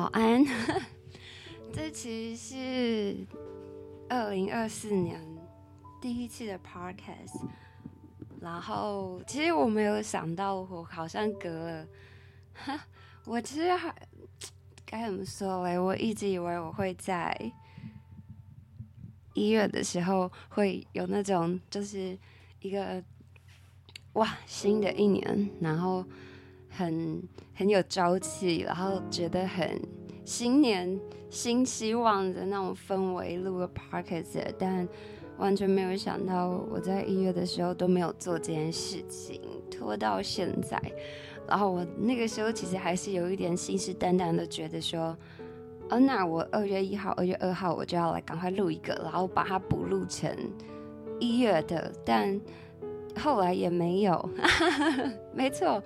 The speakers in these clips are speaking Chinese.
早安，这其实是二零二四年第一期的 podcast，然后其实我没有想到，我好像隔了，我其实还该怎么说嘞？我一直以为我会在一月的时候会有那种，就是一个哇，新的一年，然后。很很有朝气，然后觉得很新年新希望的那种氛围，录个 podcast，但完全没有想到我在一月的时候都没有做这件事情，拖到现在。然后我那个时候其实还是有一点信誓旦旦的觉得说，哦，那我二月一号、二月二号我就要来赶快录一个，然后把它补录成一月的。但后来也没有，没错。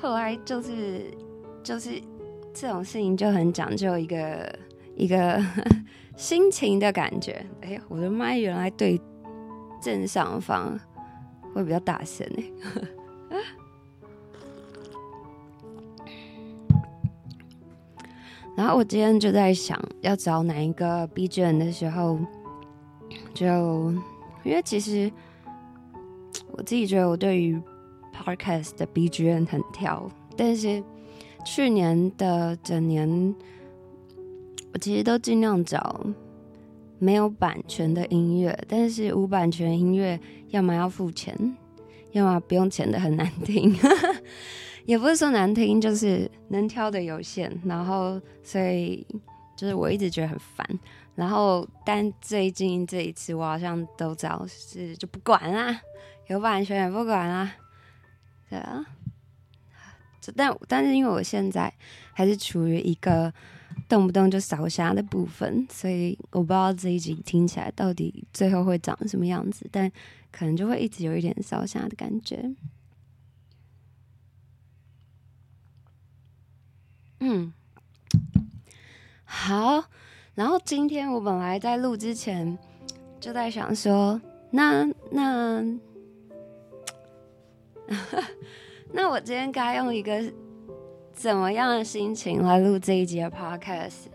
后来就是就是这种事情就很讲究一个一个 心情的感觉。哎，我的麦原来对正上方会比较大声哎。然后我今天就在想要找哪一个 BGM 的时候，就因为其实我自己觉得我对于。Podcast 的 BGM 很挑，但是去年的整年，我其实都尽量找没有版权的音乐，但是无版权音乐要么要付钱，要么不用钱的很难听，也不是说难听，就是能挑的有限，然后所以就是我一直觉得很烦，然后但最近这一次我好像都找是就不管啦，有版权也不管啦。对啊，但但是因为我现在还是处于一个动不动就扫虾的部分，所以我不知道这一集听起来到底最后会长什么样子，但可能就会一直有一点扫虾的感觉。嗯，好，然后今天我本来在录之前就在想说，那那。那我今天该用一个怎么样的心情来录这一集的 podcast？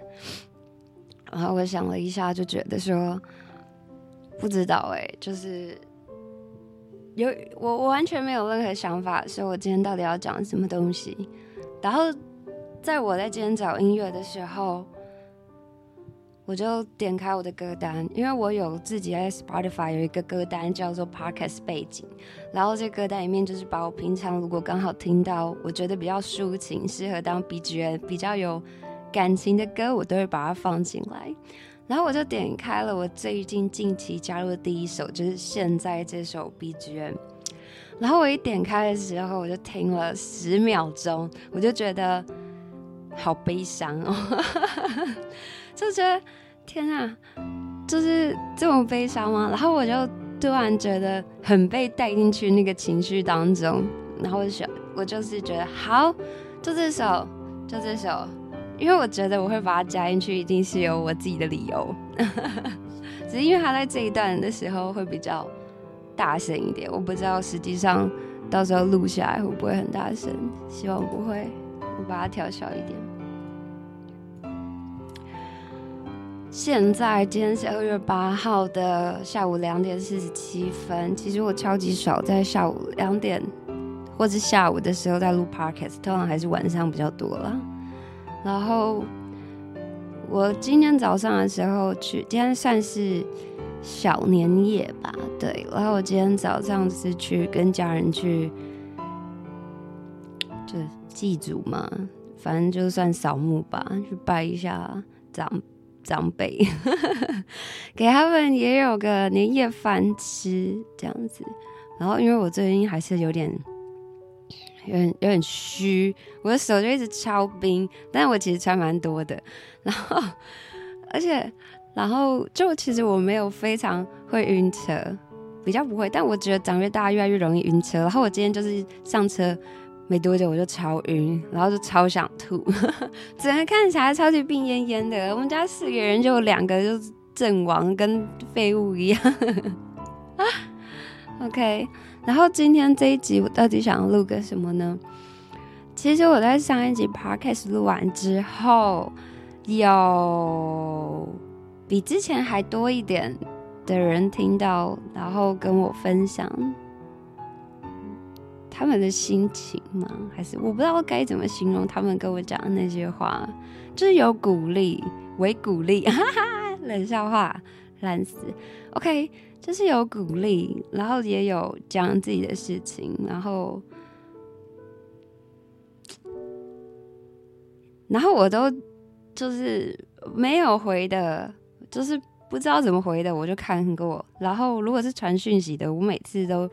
然后我想了一下，就觉得说不知道哎、就是有我我完全没有任何想法，说我今天到底要讲什么东西。然后在我在今天找音乐的时候。我就点开我的歌单，因为我有自己在 Spotify 有一个歌单叫做 Podcast 背景，然后这歌单里面就是把我平常如果刚好听到我觉得比较抒情、适合当 BGM、比较有感情的歌，我都会把它放进来。然后我就点开了我最近近期加入的第一首，就是现在这首 BGM。然后我一点开的时候，我就听了十秒钟，我就觉得好悲伤哦。就觉得天啊，就是这么悲伤吗？然后我就突然觉得很被带进去那个情绪当中，然后我就想，我就是觉得好，就这首，就这首，因为我觉得我会把它加进去，一定是有我自己的理由。只是因为他在这一段的时候会比较大声一点，我不知道实际上到时候录下来会不会很大声，希望不会，我把它调小一点。现在今天是二月八号的下午两点四十七分。其实我超级少在下午两点或者下午的时候在录 podcast，通常还是晚上比较多了。然后我今天早上的时候去，今天算是小年夜吧，对。然后我今天早上是去跟家人去，就祭祖嘛，反正就算扫墓吧，去拜一下长辈。长辈，给他们也有个年夜饭吃这样子。然后，因为我最近还是有点、有点、有点虚，我的手就一直敲冰。但我其实穿蛮多的。然后，而且，然后就其实我没有非常会晕车，比较不会。但我觉得长越大越来越容易晕车。然后我今天就是上车。没多久我就超晕，然后就超想吐，整个看起来超级病恹恹的。我们家四个人就两个就阵亡，跟废物一样。OK，然后今天这一集我到底想要录个什么呢？其实我在上一集 podcast 录完之后，有比之前还多一点的人听到，然后跟我分享他们的心情吗？还是我不知道该怎么形容他们跟我讲的那些话，就是有鼓励，为鼓励，哈哈，冷笑话，烂死。OK，就是有鼓励，然后也有讲自己的事情，然后。然后我都就是没有回的，就是不知道怎么回的，我就看过。然后如果是传讯息的，我每次都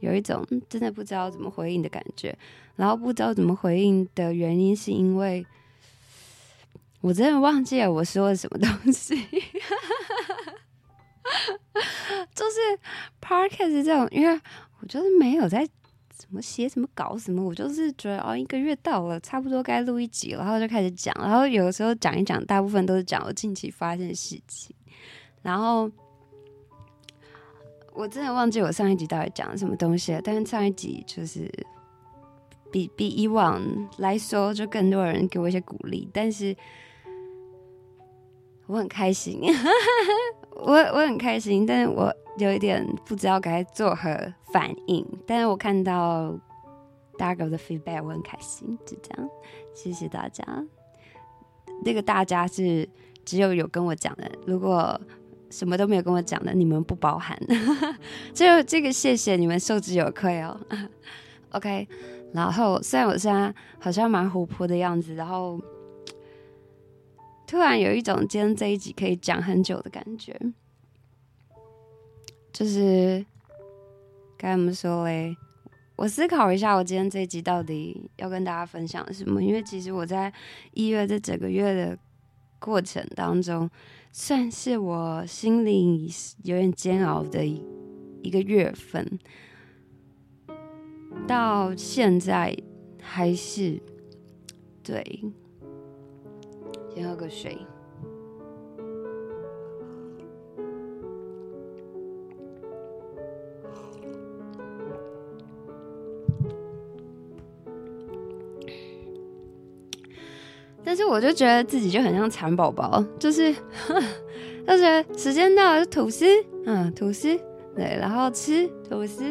有一种真的不知道怎么回应的感觉。然后不知道怎么回应的原因，是因为我真的忘记了我说了什么东西。就是 Podcast 这种，因为我就是没有在。怎么写怎么搞什么，我就是觉得哦，一个月到了，差不多该录一集，然后就开始讲。然后有的时候讲一讲，大部分都是讲我近期发生的事情。然后我真的忘记我上一集到底讲了什么东西了。但是上一集就是比比以往来说，就更多人给我一些鼓励。但是我很开心，我我很开心，但是我。有一点不知道该作何反应，但是我看到大家给我的 feedback，我很开心，就这样，谢谢大家。那个大家是只有有跟我讲的，如果什么都没有跟我讲的，你们不包含。就这个谢谢你们，受之有愧哦。OK，然后虽然我现在好像蛮活泼的样子，然后突然有一种今天这一集可以讲很久的感觉。就是该怎么说嘞？我思考一下，我今天这一集到底要跟大家分享什么？因为其实我在一月这整个月的过程当中，算是我心里有点煎熬的一一个月份，到现在还是对。先喝个水。但是我就觉得自己就很像蚕宝宝，就是，就觉得时间到了就吐司，嗯，吐司，对，然后吃吐司，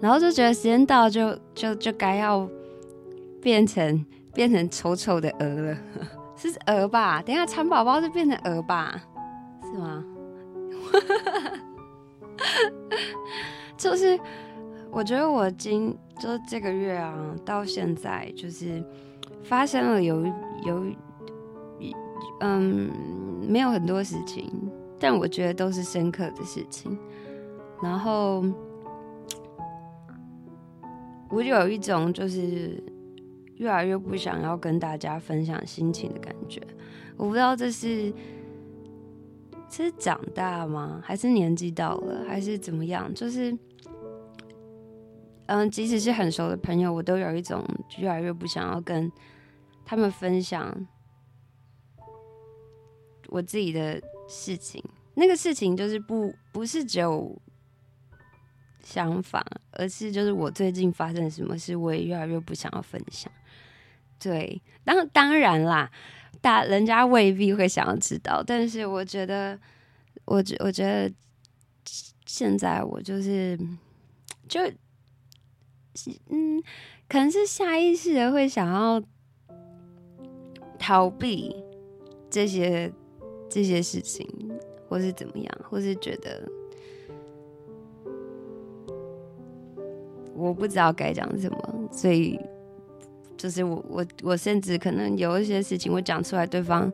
然后就觉得时间到了就就就该要变成变成丑丑的鹅了，是鹅吧？等一下蚕宝宝就变成鹅吧？是吗？就是我觉得我今就是这个月啊，到现在就是。发生了有有，嗯，没有很多事情，但我觉得都是深刻的事情。然后，我就有一种就是越来越不想要跟大家分享心情的感觉。我不知道这是这是长大吗？还是年纪到了？还是怎么样？就是，嗯，即使是很熟的朋友，我都有一种越来越不想要跟。他们分享我自己的事情，那个事情就是不不是只有想法，而是就是我最近发生什么事，我也越来越不想要分享。对，当当然啦，大人家未必会想要知道，但是我觉得，我觉我觉得现在我就是就嗯，可能是下意识的会想要。逃避这些这些事情，或是怎么样，或是觉得我不知道该讲什么，所以就是我我我甚至可能有一些事情我讲出来，对方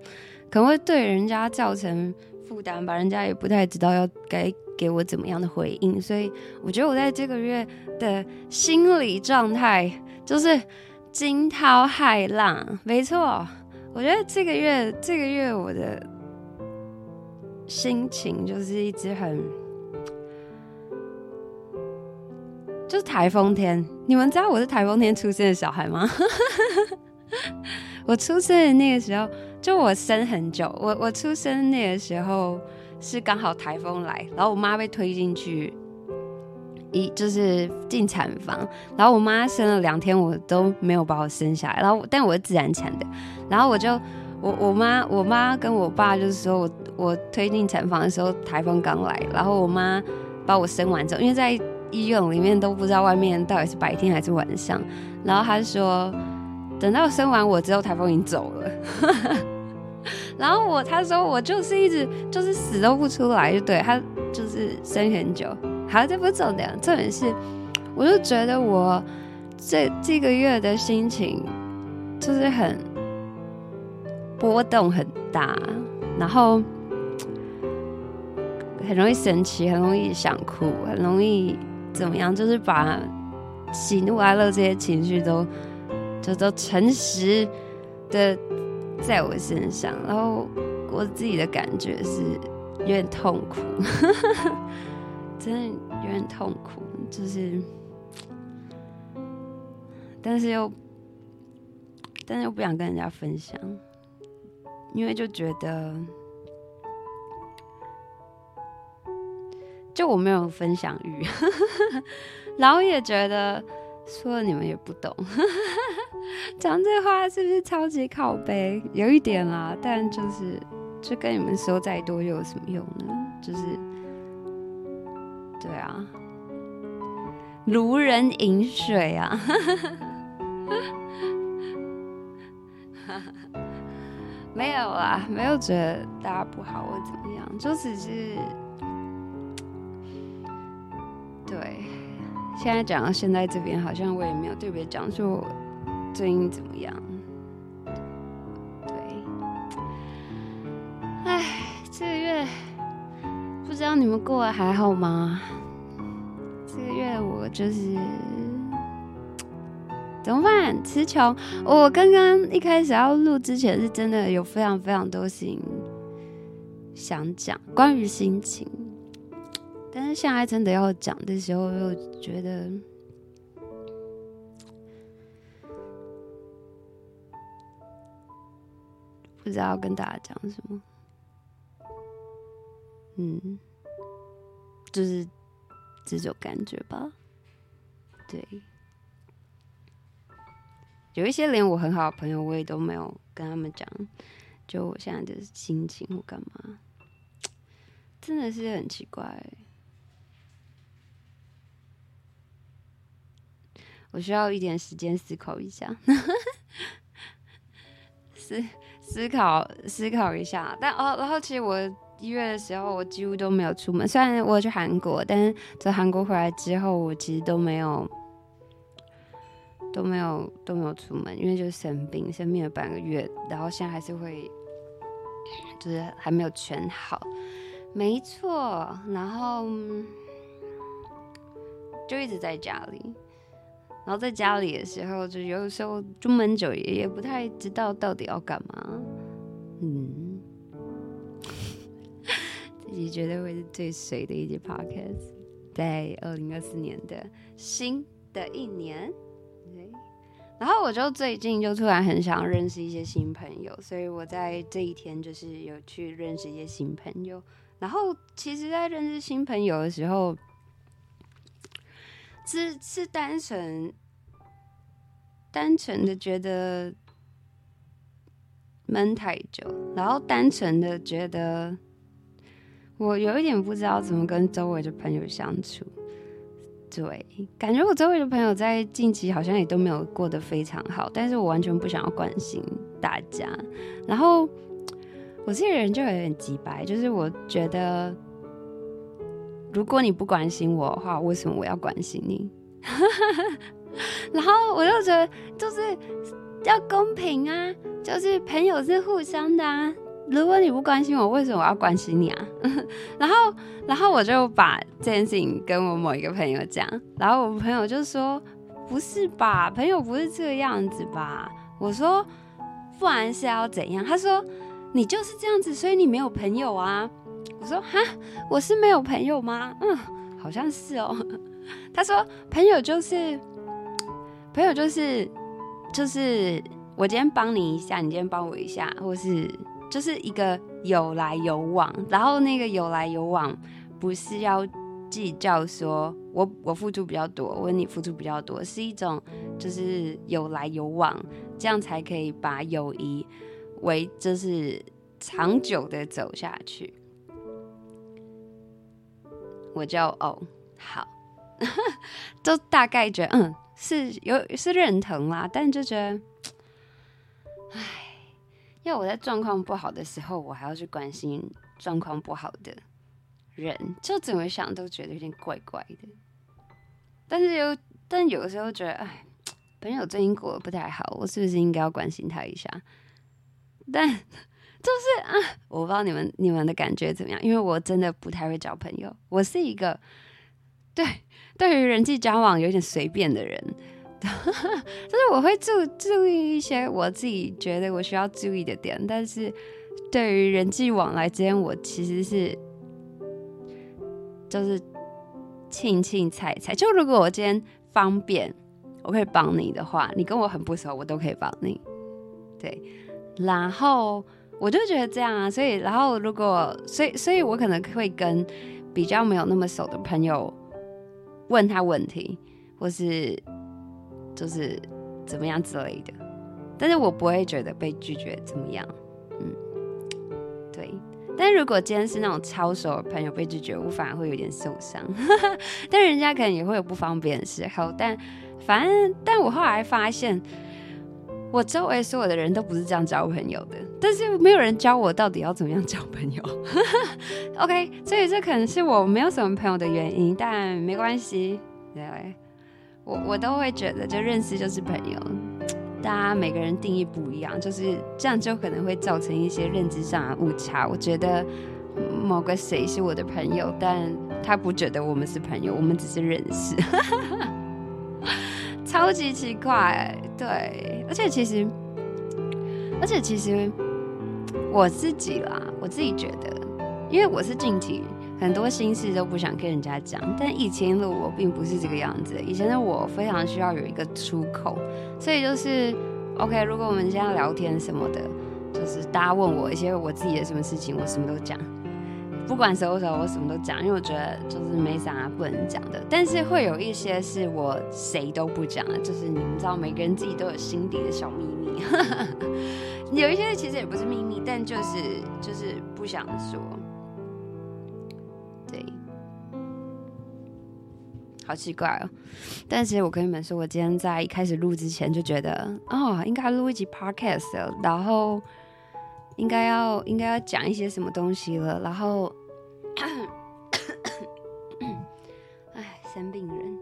可能会对人家造成负担吧，人家也不太知道要该给我怎么样的回应，所以我觉得我在这个月的心理状态就是惊涛骇浪，没错。我觉得这个月，这个月我的心情就是一直很，就是台风天。你们知道我是台风天出生的小孩吗？我出生的那个时候，就我生很久。我我出生那个时候是刚好台风来，然后我妈被推进去一就是进产房，然后我妈生了两天，我都没有把我生下来，然后但我是自然产的，然后我就我我妈我妈跟我爸就是说我我推进产房的时候台风刚来，然后我妈把我生完之后，因为在医院里面都不知道外面到底是白天还是晚上，然后她说等到生完我之后台风已经走了，然后我她说我就是一直就是死都不出来，就对她就是生很久。好，这不重点，重点是，我就觉得我这这个月的心情就是很波动很大，然后很容易生气，很容易想哭，很容易怎么样，就是把喜怒哀乐这些情绪都就都诚实的在我身上，然后我自己的感觉是有点痛苦。真的有点痛苦，就是，但是又，但是又不想跟人家分享，因为就觉得，就我没有分享欲，然后也觉得说了你们也不懂，讲这话是不是超级靠北？有一点啦，但就是，就跟你们说再多又有什么用呢？就是。对啊，如人饮水啊，没有啊，没有觉得大家不好或怎么样，就只是对。现在讲到现在这边，好像我也没有特别讲说最近怎么样。对，哎，这个月。不知道你们过得还好吗？这个月我就是怎么办？词穷。我刚刚一开始要录之前，是真的有非常非常多事情想讲，关于心情。但是现在真的要讲的时候，又觉得不知道要跟大家讲什么。嗯。就是这种感觉吧，对。有一些连我很好的朋友，我也都没有跟他们讲，就我现在的心情或干嘛，真的是很奇怪。我需要一点时间思考一下，思思考思考一下。但哦，然后其实我。一月的时候，我几乎都没有出门。虽然我去韩国，但是从韩国回来之后，我其实都没有都没有都没有出门，因为就是生病，生病了半个月，然后现在还是会，就是还没有全好。没错，然后就一直在家里，然后在家里的时候，就有时候出门久，也也不太知道到底要干嘛。嗯。也绝对会是最水的一集 podcast，在二零二四年的新的一年，然后我就最近就突然很想认识一些新朋友，所以我在这一天就是有去认识一些新朋友。然后其实，在认识新朋友的时候，是是单纯单纯的觉得闷太久，然后单纯的觉得。我有一点不知道怎么跟周围的朋友相处，对，感觉我周围的朋友在近期好像也都没有过得非常好，但是我完全不想要关心大家。然后我这个人就有点直白，就是我觉得如果你不关心我的话，为什么我要关心你？然后我就觉得就是要公平啊，就是朋友是互相的啊。如果你不关心我，为什么我要关心你啊？然后，然后我就把这件事情跟我某一个朋友讲，然后我朋友就说：“不是吧，朋友不是这个样子吧？”我说：“不然是要怎样？”他说：“你就是这样子，所以你没有朋友啊。”我说：“哈，我是没有朋友吗？”嗯，好像是哦。他说：“朋友就是，朋友就是，就是我今天帮你一下，你今天帮我一下，或是。”就是一个有来有往，然后那个有来有往不是要计较说我我付出比较多，我你付出比较多，是一种就是有来有往，这样才可以把友谊为就是长久的走下去。我就哦好，都大概觉得嗯是有是认同啦，但就觉得，唉，因为我在状况不好的时候，我还要去关心状况不好的。人就怎么想都觉得有点怪怪的，但是有，但有的时候觉得，哎，朋友最近过得不太好，我是不是应该要关心他一下？但就是啊，我不知道你们你们的感觉怎么样，因为我真的不太会交朋友，我是一个对对于人际交往有点随便的人，就 是我会注注意一些我自己觉得我需要注意的点，但是对于人际往来之间，我其实是。就是庆庆菜菜，就如果我今天方便，我可以帮你的话，你跟我很不熟，我都可以帮你。对，然后我就觉得这样啊，所以然后如果，所以所以我可能会跟比较没有那么熟的朋友问他问题，或是就是怎么样之类的，但是我不会觉得被拒绝怎么样，嗯，对。但如果今天是那种超熟的朋友被拒绝，我反而会有点受伤。但人家可能也会有不方便的时候。但反正，但我后来发现，我周围所有的人都不是这样交朋友的。但是没有人教我到底要怎么样交朋友。OK，所以这可能是我没有什么朋友的原因，但没关系。对，我我都会觉得，就认识就是朋友。大家每个人定义不一样，就是这样就可能会造成一些认知上的误差。我觉得某个谁是我的朋友，但他不觉得我们是朋友，我们只是认识，超级奇怪。对，而且其实，而且其实我自己啦，我自己觉得，因为我是近期很多心事都不想跟人家讲，但以前的我并不是这个样子。以前的我非常需要有一个出口。所以就是，OK，如果我们现在聊天什么的，就是大家问我一些我自己的什么事情，我什么都讲，不管什么时候我什么都讲，因为我觉得就是没啥不能讲的。但是会有一些是我谁都不讲的，就是你们知道，每个人自己都有心底的小秘密。有一些其实也不是秘密，但就是就是不想说。好奇怪哦，但是我跟你们说，我今天在一开始录之前就觉得，哦，应该录一集 podcast，然后应该要应该要讲一些什么东西了，然后，哎，生病人，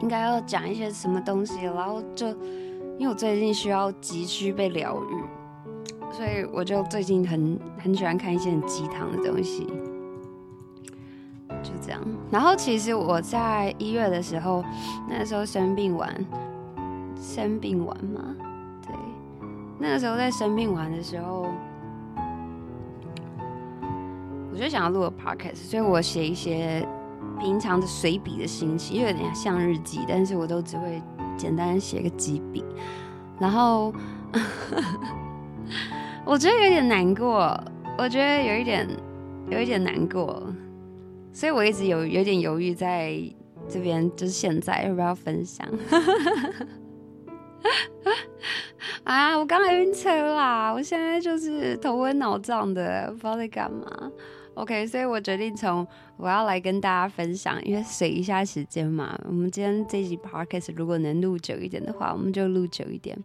应该要讲一些什么东西，然后就因为我最近需要急需被疗愈。所以我就最近很很喜欢看一些很鸡汤的东西，就这样。然后其实我在一月的时候，那时候生病完，生病完嘛，对，那个时候在生病完的时候，我就想要录个 podcast，所以我写一些平常的随笔的心情，又有点像日记，但是我都只会简单写个几笔，然后。我觉得有点难过，我觉得有一点，有一点难过，所以我一直有有点犹豫，在这边就是现在要不要分享？啊，我刚才晕车啦，我现在就是头昏脑胀的，不知道在干嘛。OK，所以我决定从我要来跟大家分享，因为省一下时间嘛。我们今天这集 Podcast 如果能录久一点的话，我们就录久一点。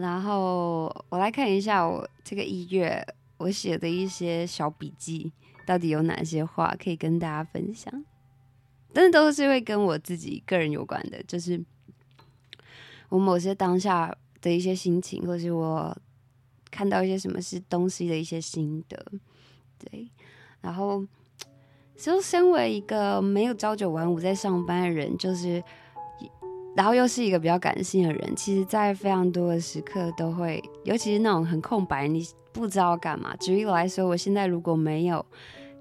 然后我来看一下我这个一月我写的一些小笔记，到底有哪些话可以跟大家分享？但是都是会跟我自己个人有关的，就是我某些当下的一些心情，或是我看到一些什么是东西的一些心得。对，然后就身为一个没有朝九晚五在上班的人，就是。然后又是一个比较感性的人，其实，在非常多的时刻都会，尤其是那种很空白，你不知道干嘛。举例来说，我现在如果没有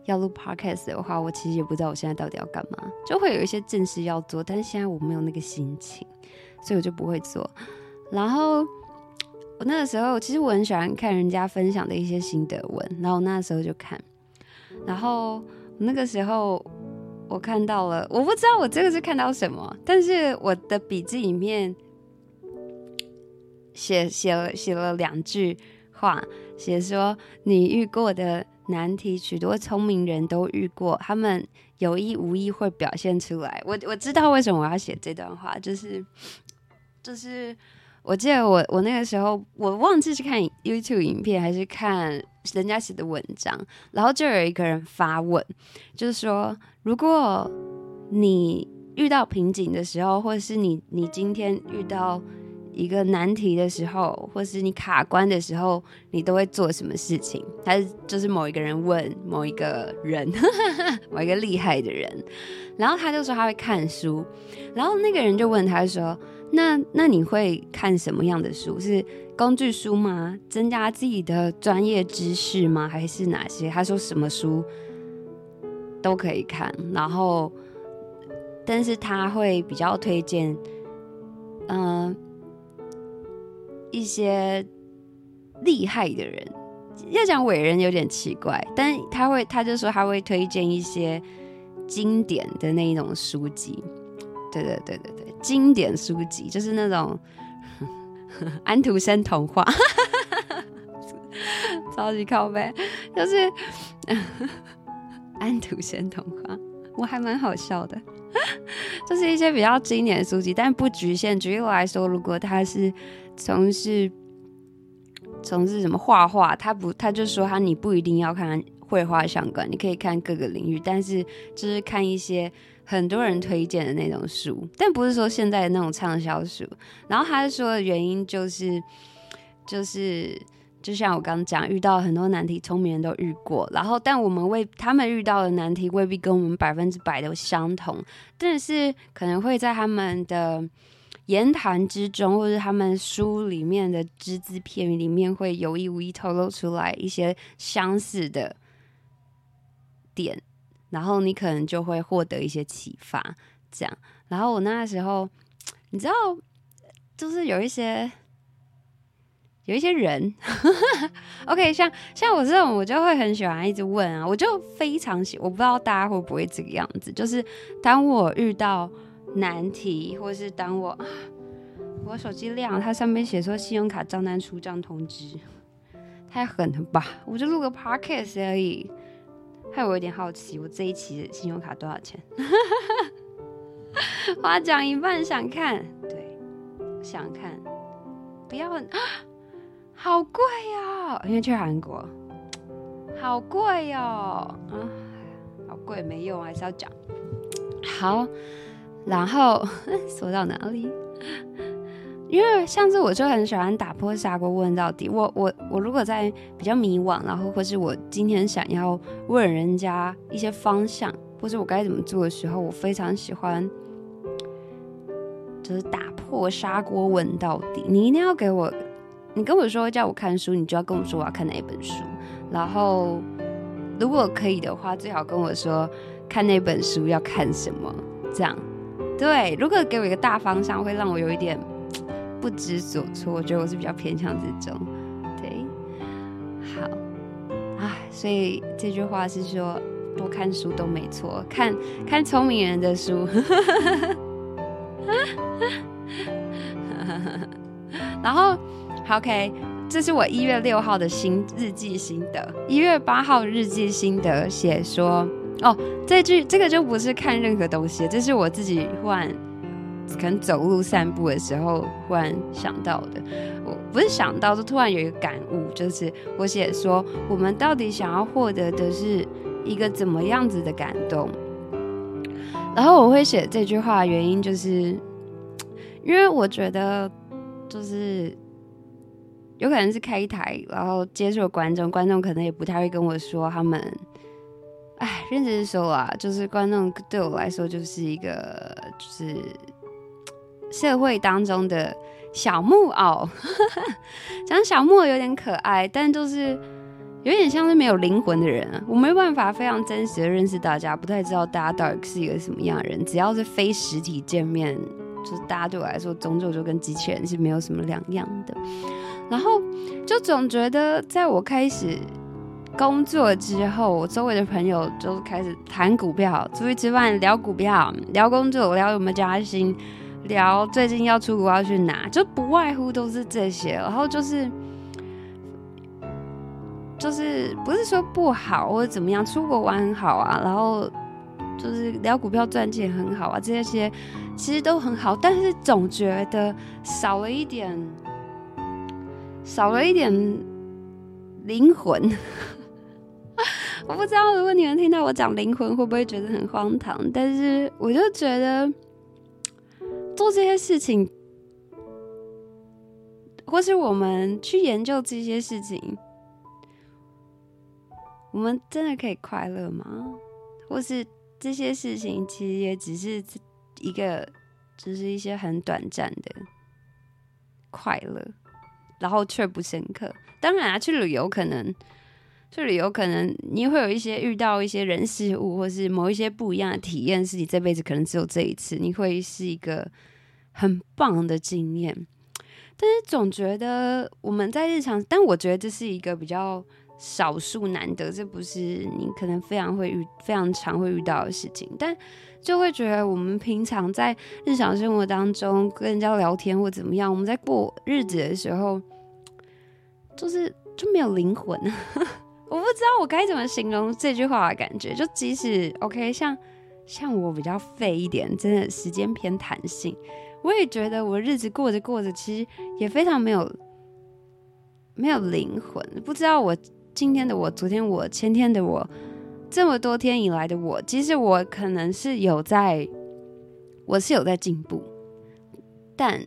要录 podcast 的话，我其实也不知道我现在到底要干嘛，就会有一些正事要做，但是现在我没有那个心情，所以我就不会做。然后我那个时候其实我很喜欢看人家分享的一些心得文，然后我那时候就看，然后那个时候我看到了，我不知道我这个是看到什么，但是我的笔记里面写写了写了两句话，写说你遇过的难题，许多聪明人都遇过，他们有意无意会表现出来。我我知道为什么我要写这段话，就是就是。我记得我我那个时候我忘记是看 YouTube 影片还是看人家写的文章，然后就有一个人发问，就是说，如果你遇到瓶颈的时候，或是你你今天遇到一个难题的时候，或是你卡关的时候，你都会做什么事情？他是就是某一个人问某一个人，某一个厉害的人，然后他就说他会看书，然后那个人就问他说。那那你会看什么样的书？是工具书吗？增加自己的专业知识吗？还是哪些？他说什么书都可以看，然后但是他会比较推荐，嗯、一些厉害的人。要讲伟人有点奇怪，但他会他就说他会推荐一些经典的那一种书籍。对对对对对，经典书籍就是那种安徒生童话，超级靠背，就是安徒生童话，我还蛮好笑的，就是一些比较经典的书籍，但不局限。举例来说，如果他是从事从事什么画画，他不，他就说他你不一定要看绘画相关，你可以看各个领域，但是就是看一些。很多人推荐的那种书，但不是说现在的那种畅销书。然后他说的原因就是，就是就像我刚讲，遇到很多难题，聪明人都遇过。然后，但我们为他们遇到的难题未必跟我们百分之百都相同，但是可能会在他们的言谈之中，或者他们书里面的只字片语里面，会有意无意透露出来一些相似的点。然后你可能就会获得一些启发，这样。然后我那时候，你知道，就是有一些有一些人，OK，像像我这种，我就会很喜欢一直问啊，我就非常喜，我不知道大家会不会这个样子，就是当我遇到难题，或是当我我手机亮，它上面写说信用卡账单出账通知，太狠了吧？我就录个 podcast 而已。害我有点好奇，我这一期的信用卡多少钱？话讲一半想看，对，想看，不要啊，好贵哦，因为去韩国，好贵哦，啊，好贵，没用，还是要讲。好，然后 说到哪里？因为像是我就很喜欢打破砂锅问到底。我我我如果在比较迷惘，然后或是我今天想要问人家一些方向，或是我该怎么做的时候，我非常喜欢就是打破砂锅问到底。你一定要给我，你跟我说叫我看书，你就要跟我说我要看哪一本书。然后如果可以的话，最好跟我说看那本书要看什么。这样对，如果给我一个大方向，会让我有一点。不知所措，我觉得我是比较偏向这种，对，好，啊，所以这句话是说多看书都没错，看看聪明人的书，然后，OK，这是我一月六号的新日记心得，一月八号日记心得写说，哦，这句这个就不是看任何东西，这是我自己换。可能走路散步的时候忽然想到的，我不是想到，就突然有一个感悟，就是我写说，我们到底想要获得的是一个怎么样子的感动？然后我会写这句话原因，就是因为我觉得，就是有可能是开台，然后接触观众，观众可能也不太会跟我说他们，哎，认真说啊，就是观众对我来说就是一个，就是。社会当中的小木偶，讲小木偶有点可爱，但就是有点像是没有灵魂的人啊。我没办法非常真实的认识大家，不太知道大家到底是一个什么样的人。只要是非实体见面，就是大家对我来说，终究就跟机器人是没有什么两样的。然后就总觉得，在我开始工作之后，我周围的朋友就开始谈股票，出去吃饭聊股票，聊工作，聊有没有加薪，聊最近要出国要去哪，就不外乎都是这些。然后就是就是不是说不好或者怎么样，出国玩很好啊，然后就是聊股票赚钱很好啊，这些其实都很好，但是总觉得少了一点。少了一点灵魂，我不知道如果你们听到我讲灵魂会不会觉得很荒唐，但是我就觉得做这些事情，或是我们去研究这些事情，我们真的可以快乐吗？或是这些事情其实也只是一个，只是一些很短暂的快乐。然后却不深刻。当然啊，去旅游可能，去旅游可能你会有一些遇到一些人事物，或是某一些不一样的体验，是你这辈子可能只有这一次，你会是一个很棒的经验。但是总觉得我们在日常，但我觉得这是一个比较少数难得，这不是你可能非常会遇、非常常会遇到的事情。但就会觉得我们平常在日常生活当中跟人家聊天或怎么样，我们在过日子的时候，就是就没有灵魂。我不知道我该怎么形容这句话的感觉。就即使 OK，像像我比较废一点，真的时间偏弹性，我也觉得我日子过着过着，其实也非常没有没有灵魂。不知道我今天的我、昨天我、前天的我。这么多天以来的我，其实我可能是有在，我是有在进步，但，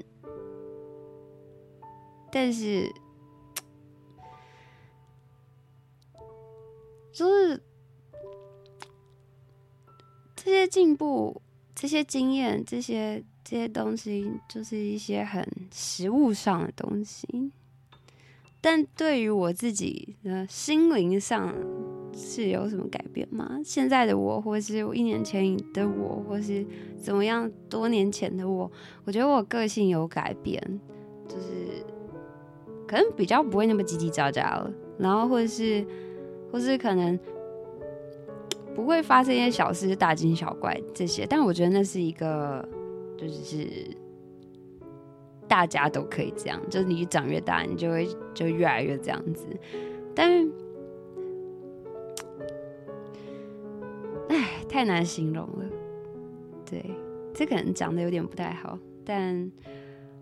但是，就是这些进步、这些经验、这些这些东西，就是一些很实物上的东西，但对于我自己的心灵上。是有什么改变吗？现在的我，或是我一年前的我，或是怎么样多年前的我，我觉得我个性有改变，就是可能比较不会那么叽叽喳喳了，然后或者是，或是可能不会发生一些小事大惊小怪这些，但我觉得那是一个，就是大家都可以这样，就是你长越大，你就会就越来越这样子，但。太难形容了，对，这可能讲的有点不太好，但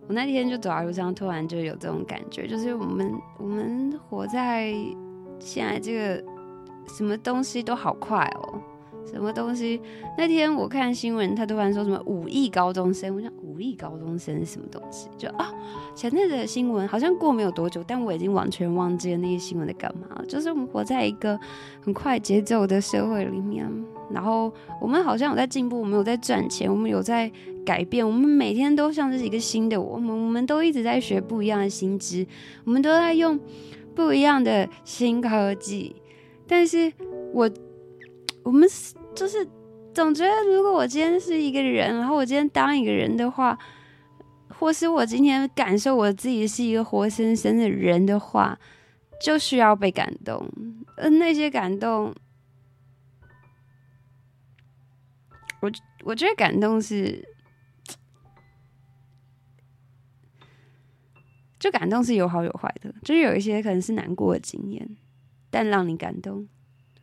我那天就走在路上，突然就有这种感觉，就是我们我们活在现在这个什么东西都好快哦。什么东西？那天我看新闻，他突然说什么五亿高中生，我想五亿高中生什么东西？就啊，前阵子的新闻好像过没有多久，但我已经完全忘记了那些新闻在干嘛。就是我们活在一个很快节奏的社会里面，然后我们好像有在进步，我们有在赚钱，我们有在改变，我们每天都像是一个新的我们，我们都一直在学不一样的新知，我们都在用不一样的新科技，但是我 我们。就是总觉得，如果我今天是一个人，然后我今天当一个人的话，或是我今天感受我自己是一个活生生的人的话，就需要被感动。而那些感动，我我觉得感动是，就感动是有好有坏的，就是有一些可能是难过的经验，但让你感动，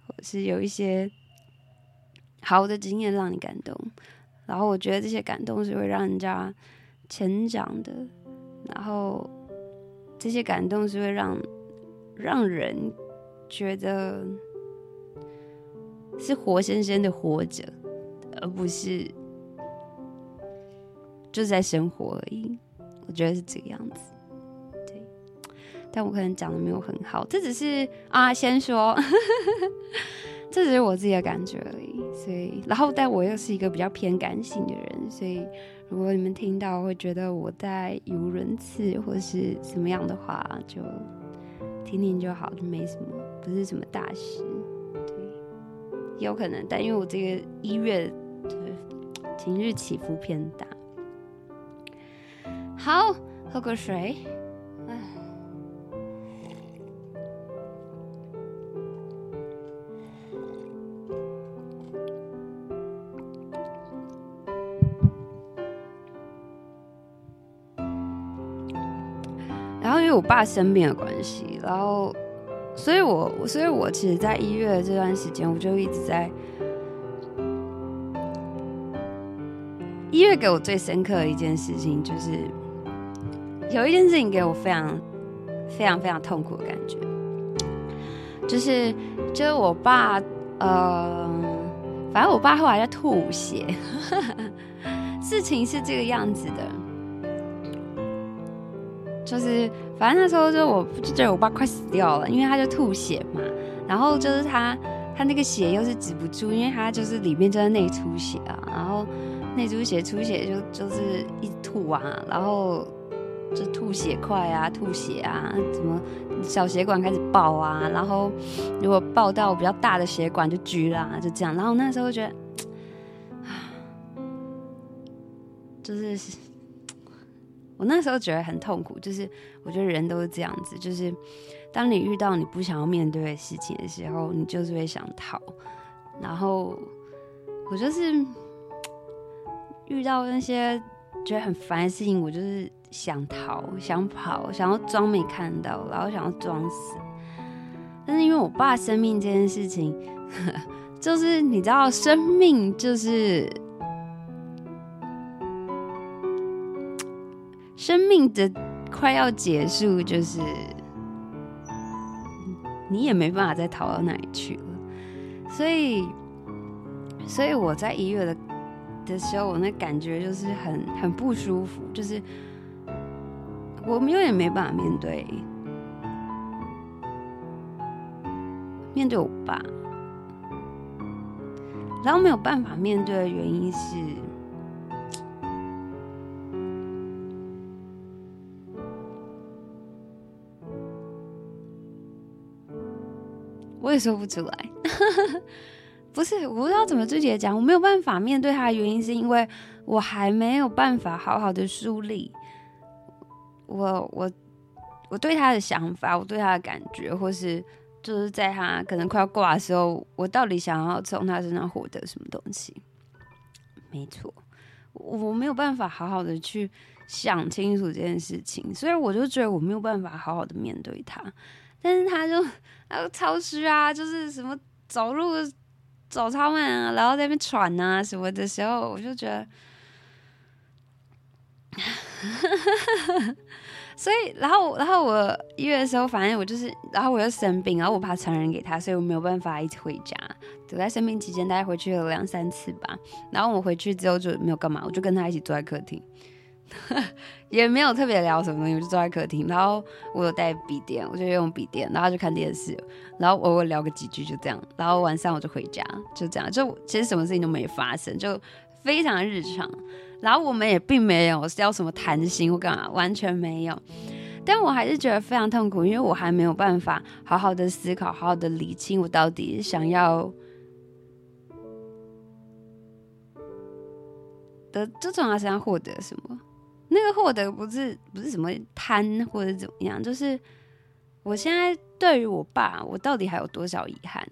或是有一些。好的经验让你感动，然后我觉得这些感动是会让人家成长的，然后这些感动是会让让人觉得是活生生的活着，而不是就是在生活而已。我觉得是这个样子，但我可能讲的没有很好，这只是啊，先说。这只是我自己的感觉而已，所以，然后，但我又是一个比较偏感性的人，所以，如果你们听到会觉得我在语无伦次或是什么样的话，就听听就好，就没什么，不是什么大事，对，有可能，但因为我这个一月就是情绪起伏偏大。好，喝个水，我爸生病的关系，然后，所以我，所以我其实，在一月这段时间，我就一直在。一月给我最深刻的一件事情，就是有一件事情给我非常、非常、非常痛苦的感觉，就是，就是我爸，呃，反正我爸后来在吐血，事情是这个样子的，就是，反正那时候就我就觉得我爸快死掉了，因为他就吐血嘛，然后就是他他那个血又是止不住，因为他就是里面就是内出血啊，然后。内出血、出血就就是一吐啊，然后就吐血块啊、吐血啊，什么小血管开始爆啊，然后如果爆到比较大的血管就狙啦，就这样。然后那时候觉得，就是我那时候觉得很痛苦，就是我觉得人都是这样子，就是当你遇到你不想要面对的事情的时候，你就是会想逃。然后我就是。遇到那些觉得很烦的事情，我就是想逃、想跑、想要装没看到，然后想要装死。但是因为我爸生病这件事情，就是你知道，生命就是生命的快要结束，就是你也没办法再逃到哪里去了。所以，所以我在一月的。的时候，我那感觉就是很很不舒服，就是我们有点没办法面对面对我爸，然后没有办法面对的原因是，说不出来。不是，我不知道怎么具体的讲，我没有办法面对他的原因，是因为我还没有办法好好的梳理我我我对他的想法，我对他的感觉，或是就是在他可能快要挂的时候，我到底想要从他身上获得什么东西？没错，我没有办法好好的去想清楚这件事情，所以我就觉得我没有办法好好的面对他。但是他就他就超虚啊，就是什么走路。走超慢啊，然后在那边喘啊什么的时候，我就觉得，所以，然后，然后我一月的时候，反正我就是，然后我又生病，然后我怕传染给他，所以我没有办法一直回家。我在生病期间，大概回去了两三次吧。然后我回去之后就没有干嘛，我就跟他一起坐在客厅。也没有特别聊什么东西，我就坐在客厅，然后我有带笔电，我就用笔电，然后就看电视，然后偶尔聊个几句，就这样，然后晚上我就回家，就这样，就其实什么事情都没发生，就非常日常。然后我们也并没有要什么谈心或干嘛，完全没有。但我还是觉得非常痛苦，因为我还没有办法好好的思考，好好的理清我到底想要的，就从他身上获得什么。那个获得不是不是什么贪或者怎么样，就是我现在对于我爸，我到底还有多少遗憾？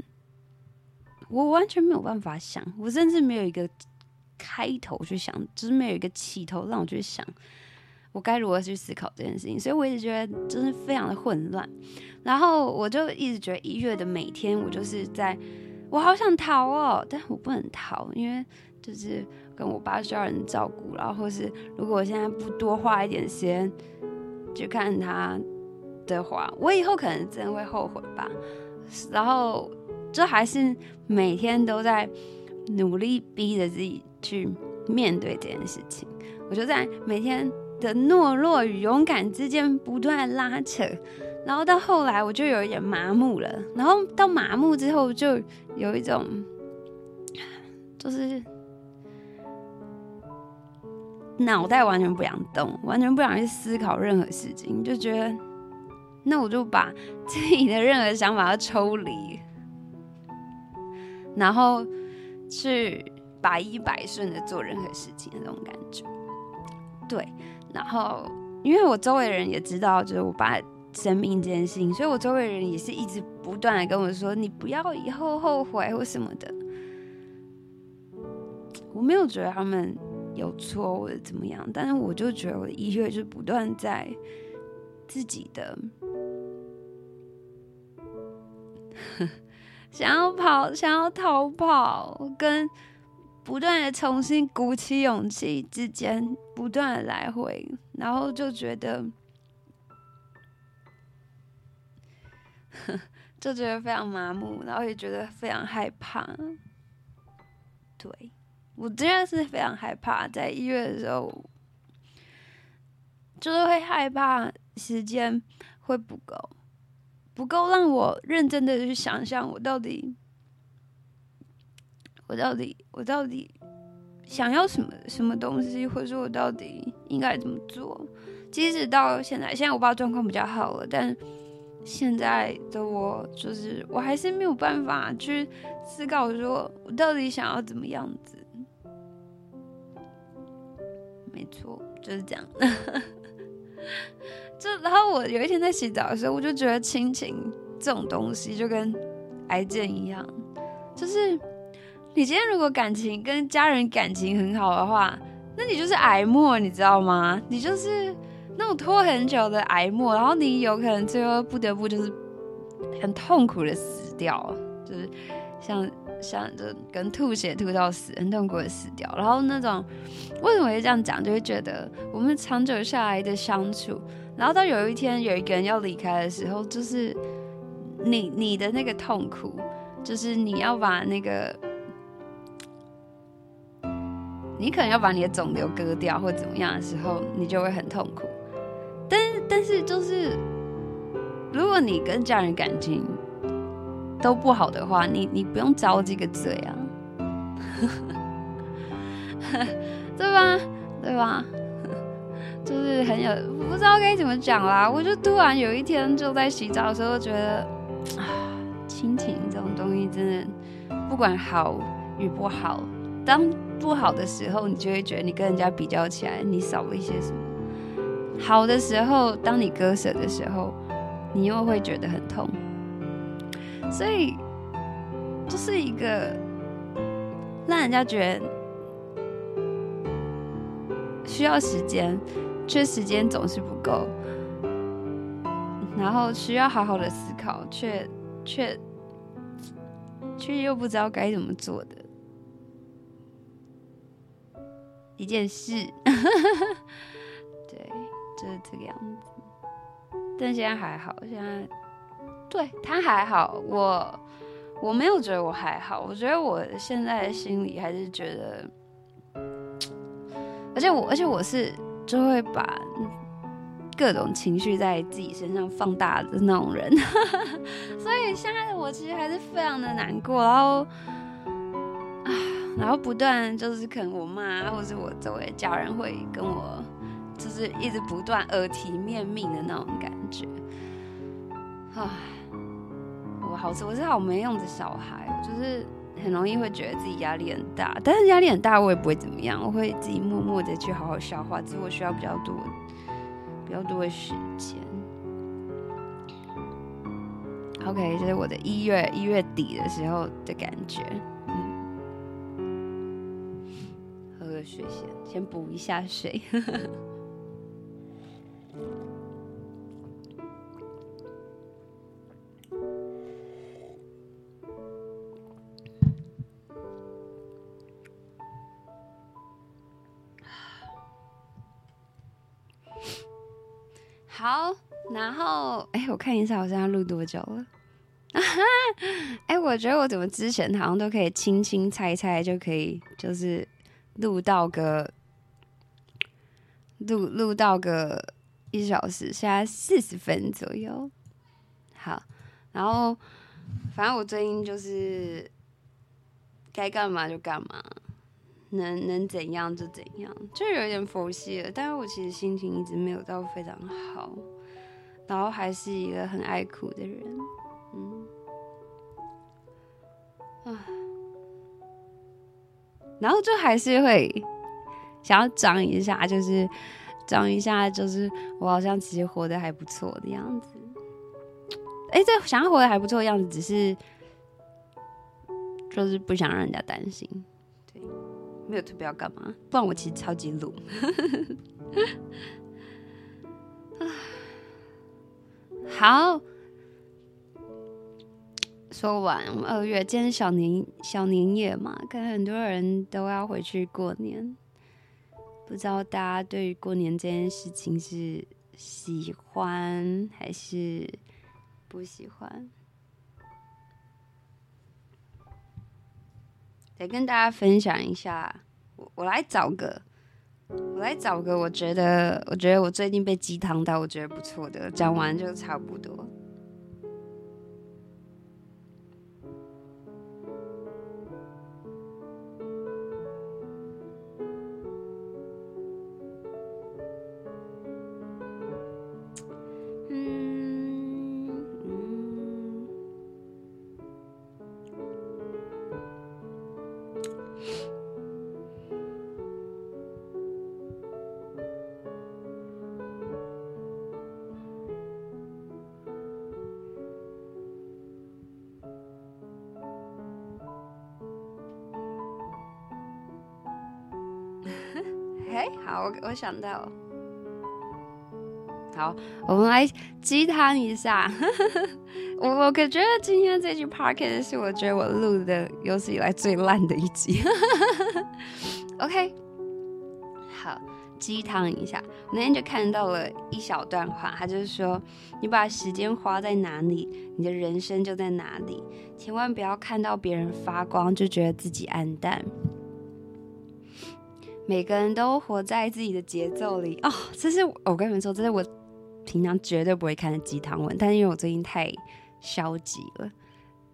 我完全没有办法想，我甚至没有一个开头去想，就是没有一个起头让我去想，我该如何去思考这件事情。所以我一直觉得真是非常的混乱。然后我就一直觉得一月的每天，我就是在，我好想逃哦，但我不能逃，因为就是。跟我爸需要人照顾，然后或是如果我现在不多花一点时间去看他的话，我以后可能真的会后悔吧。然后就还是每天都在努力逼着自己去面对这件事情。我就在每天的懦弱与勇敢之间不断拉扯，然后到后来我就有一点麻木了。然后到麻木之后，就有一种就是。脑袋完全不想动，完全不想去思考任何事情，就觉得那我就把 自己的任何想法都抽离，然后去百依百顺的做任何事情的那种感觉。对，然后因为我周围人也知道，就是我爸生病这件事情，所以我周围人也是一直不断的跟我说：“你不要以后后悔或什么的。”我没有觉得他们。有错或者怎么样，但是我就觉得我的音乐就不断在自己的，想要跑，想要逃跑，跟不断的重新鼓起勇气之间不断的来回，然后就觉得，就觉得非常麻木，然后也觉得非常害怕。对，我真的是非常害怕，在一月的时候，就是会害怕时间会不够。不够让我认真的去想象，我到底，我到底，我到底想要什么什么东西，或者说我到底应该怎么做？即使到现在，现在我爸状况比较好了，但现在的我，就是我还是没有办法去思考，说我到底想要怎么样子。没错，就是这样。就然后我有一天在洗澡的时候，我就觉得亲情这种东西就跟癌症一样，就是你今天如果感情跟家人感情很好的话，那你就是癌末，你知道吗？你就是那种拖很久的癌末，然后你有可能最后不得不就是很痛苦的死掉，就是像像就跟吐血吐到死，很痛苦的死掉。然后那种为什么会这样讲，就会觉得我们长久下来的相处。然后到有一天有一个人要离开的时候，就是你你的那个痛苦，就是你要把那个，你可能要把你的肿瘤割掉或怎么样的时候，你就会很痛苦。但但是就是，如果你跟家人感情都不好的话，你你不用遭这个罪啊，对吧？对吧？就是很有不知道该怎么讲啦，我就突然有一天就在洗澡的时候觉得啊，亲情这种东西真的不管好与不好，当不好的时候，你就会觉得你跟人家比较起来，你少了一些什么；好的时候，当你割舍的时候，你又会觉得很痛。所以，就是一个让人家觉得需要时间。却时间总是不够，然后需要好好的思考，却却却又不知道该怎么做的一件事，对，就是这个样子。但现在还好，现在对他还好，我我没有觉得我还好，我觉得我现在心里还是觉得，而且我而且我是。就会把各种情绪在自己身上放大的那种人，所以现在的我其实还是非常的难过，然后啊，然后不断就是可能我妈或者是我周围家人会跟我，就是一直不断耳提面命的那种感觉，唉，我好，我是好没用的小孩，就是。很容易会觉得自己压力很大，但是压力很大我也不会怎么样，我会自己默默的去好好消化，只是我需要比较多、比较多的时间。OK，这是我的一月一月底的时候的感觉。嗯，喝个水先，先补一下水。然后哎，我看一下我现在录多久了？哎，我觉得我怎么之前好像都可以轻轻猜猜就可以，就是录到个录录到个一小时，现在四十分左右。好，然后反正我最近就是该干嘛就干嘛。能能怎样就怎样，就有点佛系了。但是我其实心情一直没有到非常好，然后还是一个很爱哭的人，嗯，啊，然后就还是会想要装一下，就是装一下，就是我好像其实活得还不错的样子。哎，这想要活得还不错的样子，只是就是不想让人家担心。对没有特别要干嘛，不然我其实超级鲁。好，说完，二月，今天小年小年夜嘛，可能很多人都要回去过年。不知道大家对于过年这件事情是喜欢还是不喜欢？得跟大家分享一下，我我来找个，我来找个，我觉得我觉得我最近被鸡汤到，我觉得不错的，讲完就差不多。好，我我想到，好，我们来鸡汤一下。我我可觉得今天这集 podcast 是我觉得我录的有史以来最烂的一集。OK，好，鸡汤一下。我那天就看到了一小段话，他就是说，你把时间花在哪里，你的人生就在哪里。千万不要看到别人发光就觉得自己黯淡。每个人都活在自己的节奏里哦，这是我跟你们说，这是我平常绝对不会看的鸡汤文，但是因为我最近太消极了，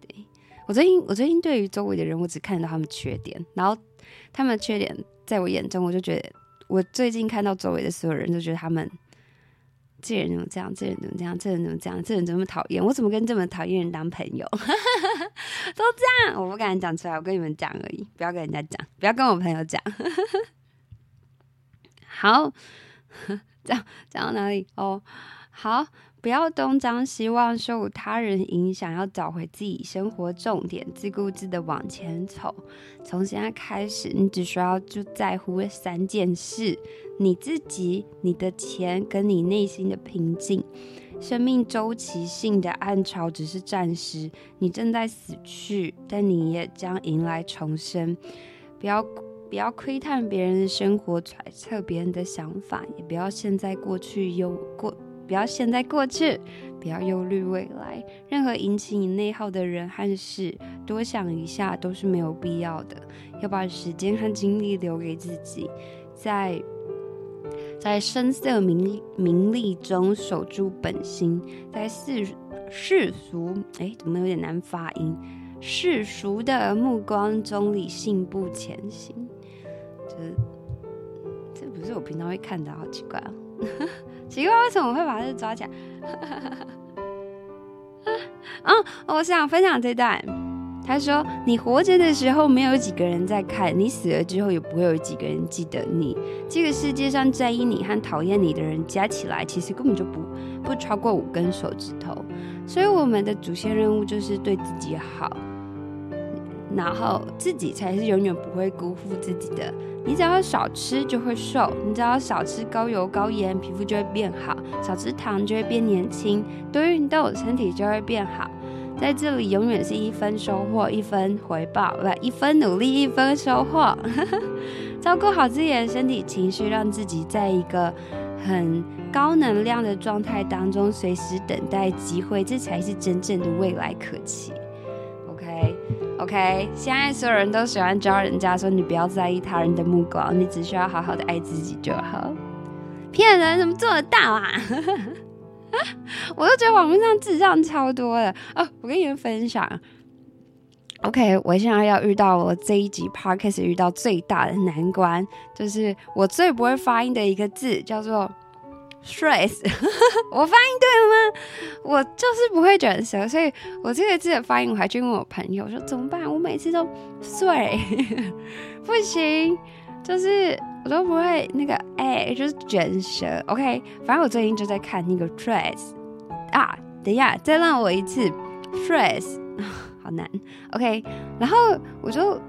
对，我最近我最近对于周围的人，我只看到他们缺点，然后他们的缺点在我眼中，我就觉得我最近看到周围的所有人，就觉得他们这人怎么这样，这人怎么这样，这人怎么这样，这人怎么讨厌，我怎么跟这么讨厌人当朋友？都这样，我不敢讲出来，我跟你们讲而已，不要跟人家讲，不要跟我朋友讲。好，这样讲到哪里？哦，好，不要东张西望，受他人影响，要找回自己生活重点，自顾自的往前走。从现在开始，你只需要就在乎三件事：你自己、你的钱，跟你内心的平静。生命周期性的暗潮只是暂时，你正在死去，但你也将迎来重生。不要。不要窥探别人的生活，揣测别人的想法，也不要陷在过去忧过，不要陷在过去，不要忧虑未来。任何引起你内耗的人和事，多想一下都是没有必要的。要把时间和精力留给自己，在在声色名名利中守住本心，在世世俗哎，怎么有点难发音？世俗的目光中理性不前行。这这不是我平常会看的，好奇怪啊！奇怪，为什么我会把这抓起来？啊，我想分享这段。他说：“你活着的时候，没有几个人在看；你死了之后，也不会有几个人记得你。这个世界上在意你和讨厌你的人加起来，其实根本就不不超过五根手指头。所以，我们的主线任务就是对自己好。”然后自己才是永远不会辜负自己的。你只要少吃就会瘦，你只要少吃高油高盐，皮肤就会变好；少吃糖就会变年轻，多运动身体就会变好。在这里永远是一分收获一分回报，不，一分努力一分收获。照顾好自己的身体情绪，让自己在一个很高能量的状态当中，随时等待机会，这才是真正的未来可期。OK，现在所有人都喜欢教人家说，你不要在意他人的目光，你只需要好好的爱自己就好。骗人怎么做得到啊？我都觉得网络上智障超多的哦。我跟你们分享，OK，我现在要遇到我这一集 Podcast 遇到最大的难关，就是我最不会发音的一个字，叫做。Stress，我发音对了吗？我就是不会卷舌，所以我这个字的发音，我还去问我朋友我说怎么办？我每次都碎，不行，就是我都不会那个哎、就是卷舌。OK，反正我最近就在看那个 stress 啊，等一下再让我一次 stress，好难。OK，然后我就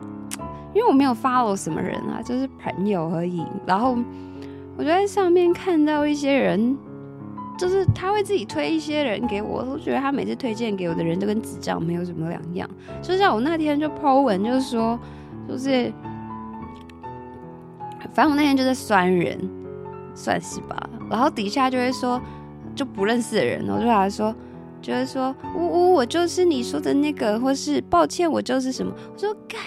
因为我没有 follow 什么人啊，就是朋友而已，然后。我就在上面看到一些人就是他会自己推一些人给我，我觉得他每次推荐给我的人都跟智障没有什么两样。就像我那天就 po 文，就是说，就是，反正我那天就是酸人，算是吧。然后底下就会说，就不认识的人，我就来说，就会说，呜呜，我就是你说的那个，或是抱歉，我就是什么。我说干，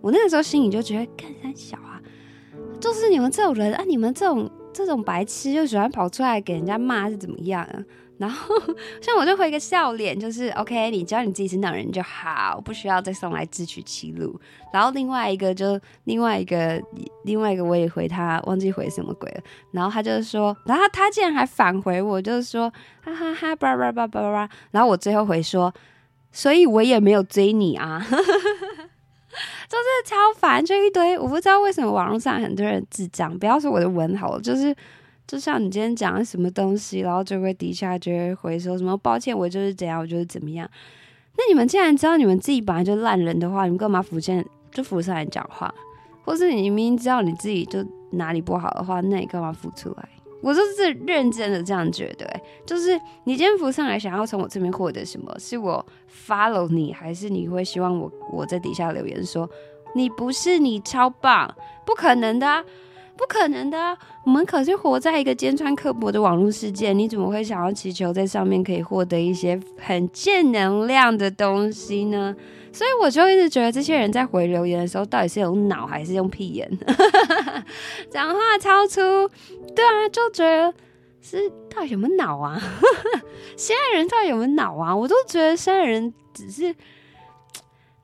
我那个时候心里就觉得干三小，就是你们这种人啊，你们这种。这种白痴就喜欢跑出来给人家骂是怎么样啊？然后像我就回个笑脸，就是 OK，你知道你自己是哪人就好，不需要再送来自取其辱。然后另外一个就另外一个另外一个我也回他，忘记回什么鬼了。然后他就说，然后他竟然还返回我，就是说哈哈哈叭叭叭叭叭。然后我最后回说，所以我也没有追你啊。就是超烦，就一堆我不知道为什么网络上很多人智障，不要说我的文好了，就是就像你今天讲的什么东西，然后就会底下就会回说什么抱歉，我就是怎样，我就是怎么样。那你们既然知道你们自己本来就烂人的话，你们干嘛浮现就浮上来讲话？或是你明明知道你自己就哪里不好的话，那你干嘛浮出来？我就是认真的这样觉得，欸，就是你今天浮上来想要从我这边获得什么？是我 follow 你，还是你会希望我我在底下留言说你不是你超棒？不可能的，不可能的！我们可是活在一个尖酸刻薄的网络世界，你怎么会想要祈求在上面可以获得一些很正能量的东西呢？所以我就一直觉得这些人在回留言的时候，到底是用脑还是用屁眼？讲话超粗，对啊，就觉得是到底有没有脑啊？现在人到底有没有脑啊？我都觉得现在人只是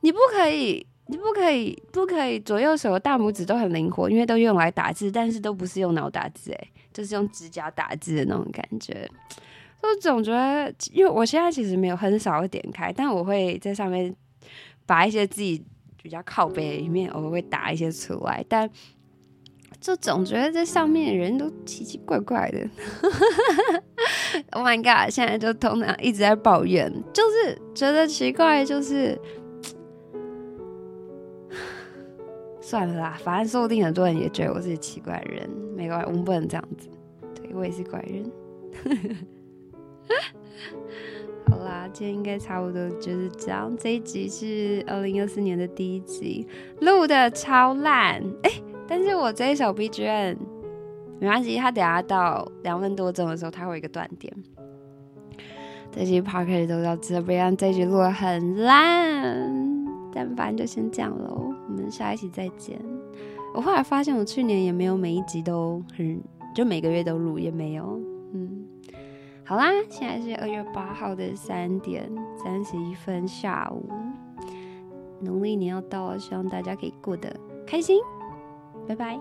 你不可以，你不可以，不可以左右手的大拇指都很灵活，因为都用来打字，但是都不是用脑打字，哎，就是用指甲打字的那种感觉。我总觉得，因为我现在其实没有很少会点开，但我会在上面。把一些自己比较靠背的一面，偶尔会打一些出来，但就总觉得这上面的人都奇奇怪怪的。Oh my god！现在就通常一直在抱怨，就是觉得奇怪，就是 算了啦，反正说不定很多人也觉得我是奇怪人，没关系，我们不能这样子。对，我也是怪人。今天应该差不多就是这样。这一集是二零二四年的第一集，录的超烂哎、欸！但是我这一首 BGM 没关系，他等下到两分多钟的时候，它会有一个断点。这集 Podcast 都到这边，这一集录的很烂，但反正就先这样喽。我们下一期再见。我后来发现，我去年也没有每一集都很，就每个月都录，也没有，嗯。好啦，现在是二月八号的三点三十一分下午，农历年要到了，希望大家可以过得开心，拜拜。